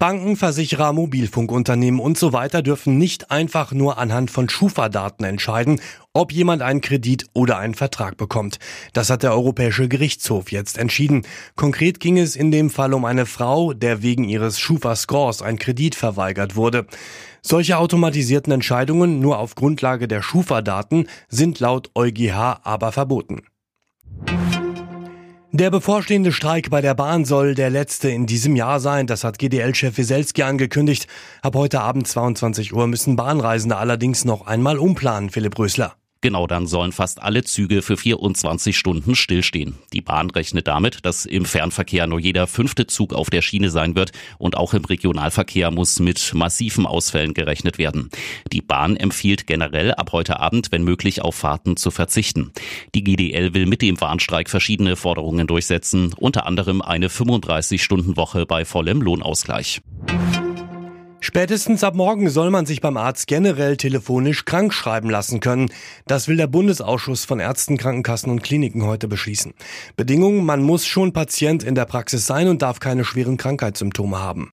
Banken, Versicherer, Mobilfunkunternehmen und so weiter dürfen nicht einfach nur anhand von Schufa-Daten entscheiden, ob jemand einen Kredit oder einen Vertrag bekommt. Das hat der Europäische Gerichtshof jetzt entschieden. Konkret ging es in dem Fall um eine Frau, der wegen ihres Schufa-Scores ein Kredit verweigert wurde. Solche automatisierten Entscheidungen nur auf Grundlage der Schufa-Daten sind laut EuGH aber verboten. Der bevorstehende Streik bei der Bahn soll der letzte in diesem Jahr sein. Das hat GDL-Chef Wieselski angekündigt. Ab heute Abend 22 Uhr müssen Bahnreisende allerdings noch einmal umplanen, Philipp Rösler. Genau, dann sollen fast alle Züge für 24 Stunden stillstehen. Die Bahn rechnet damit, dass im Fernverkehr nur jeder fünfte Zug auf der Schiene sein wird und auch im Regionalverkehr muss mit massiven Ausfällen gerechnet werden. Die Bahn empfiehlt generell ab heute Abend, wenn möglich, auf Fahrten zu verzichten. Die GDL will mit dem Warnstreik verschiedene Forderungen durchsetzen, unter anderem eine 35-Stunden-Woche bei vollem Lohnausgleich. Spätestens ab morgen soll man sich beim Arzt generell telefonisch krank schreiben lassen können. Das will der Bundesausschuss von Ärzten, Krankenkassen und Kliniken heute beschließen. Bedingung, man muss schon Patient in der Praxis sein und darf keine schweren Krankheitssymptome haben.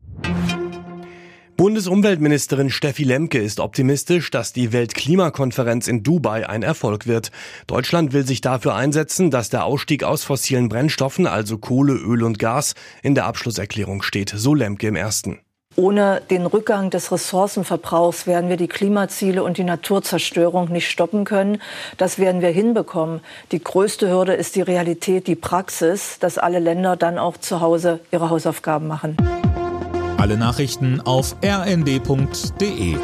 Bundesumweltministerin Steffi Lemke ist optimistisch, dass die Weltklimakonferenz in Dubai ein Erfolg wird. Deutschland will sich dafür einsetzen, dass der Ausstieg aus fossilen Brennstoffen, also Kohle, Öl und Gas, in der Abschlusserklärung steht, so Lemke im ersten. Ohne den Rückgang des Ressourcenverbrauchs werden wir die Klimaziele und die Naturzerstörung nicht stoppen können. Das werden wir hinbekommen. Die größte Hürde ist die Realität, die Praxis, dass alle Länder dann auch zu Hause ihre Hausaufgaben machen. Alle Nachrichten auf rnd.de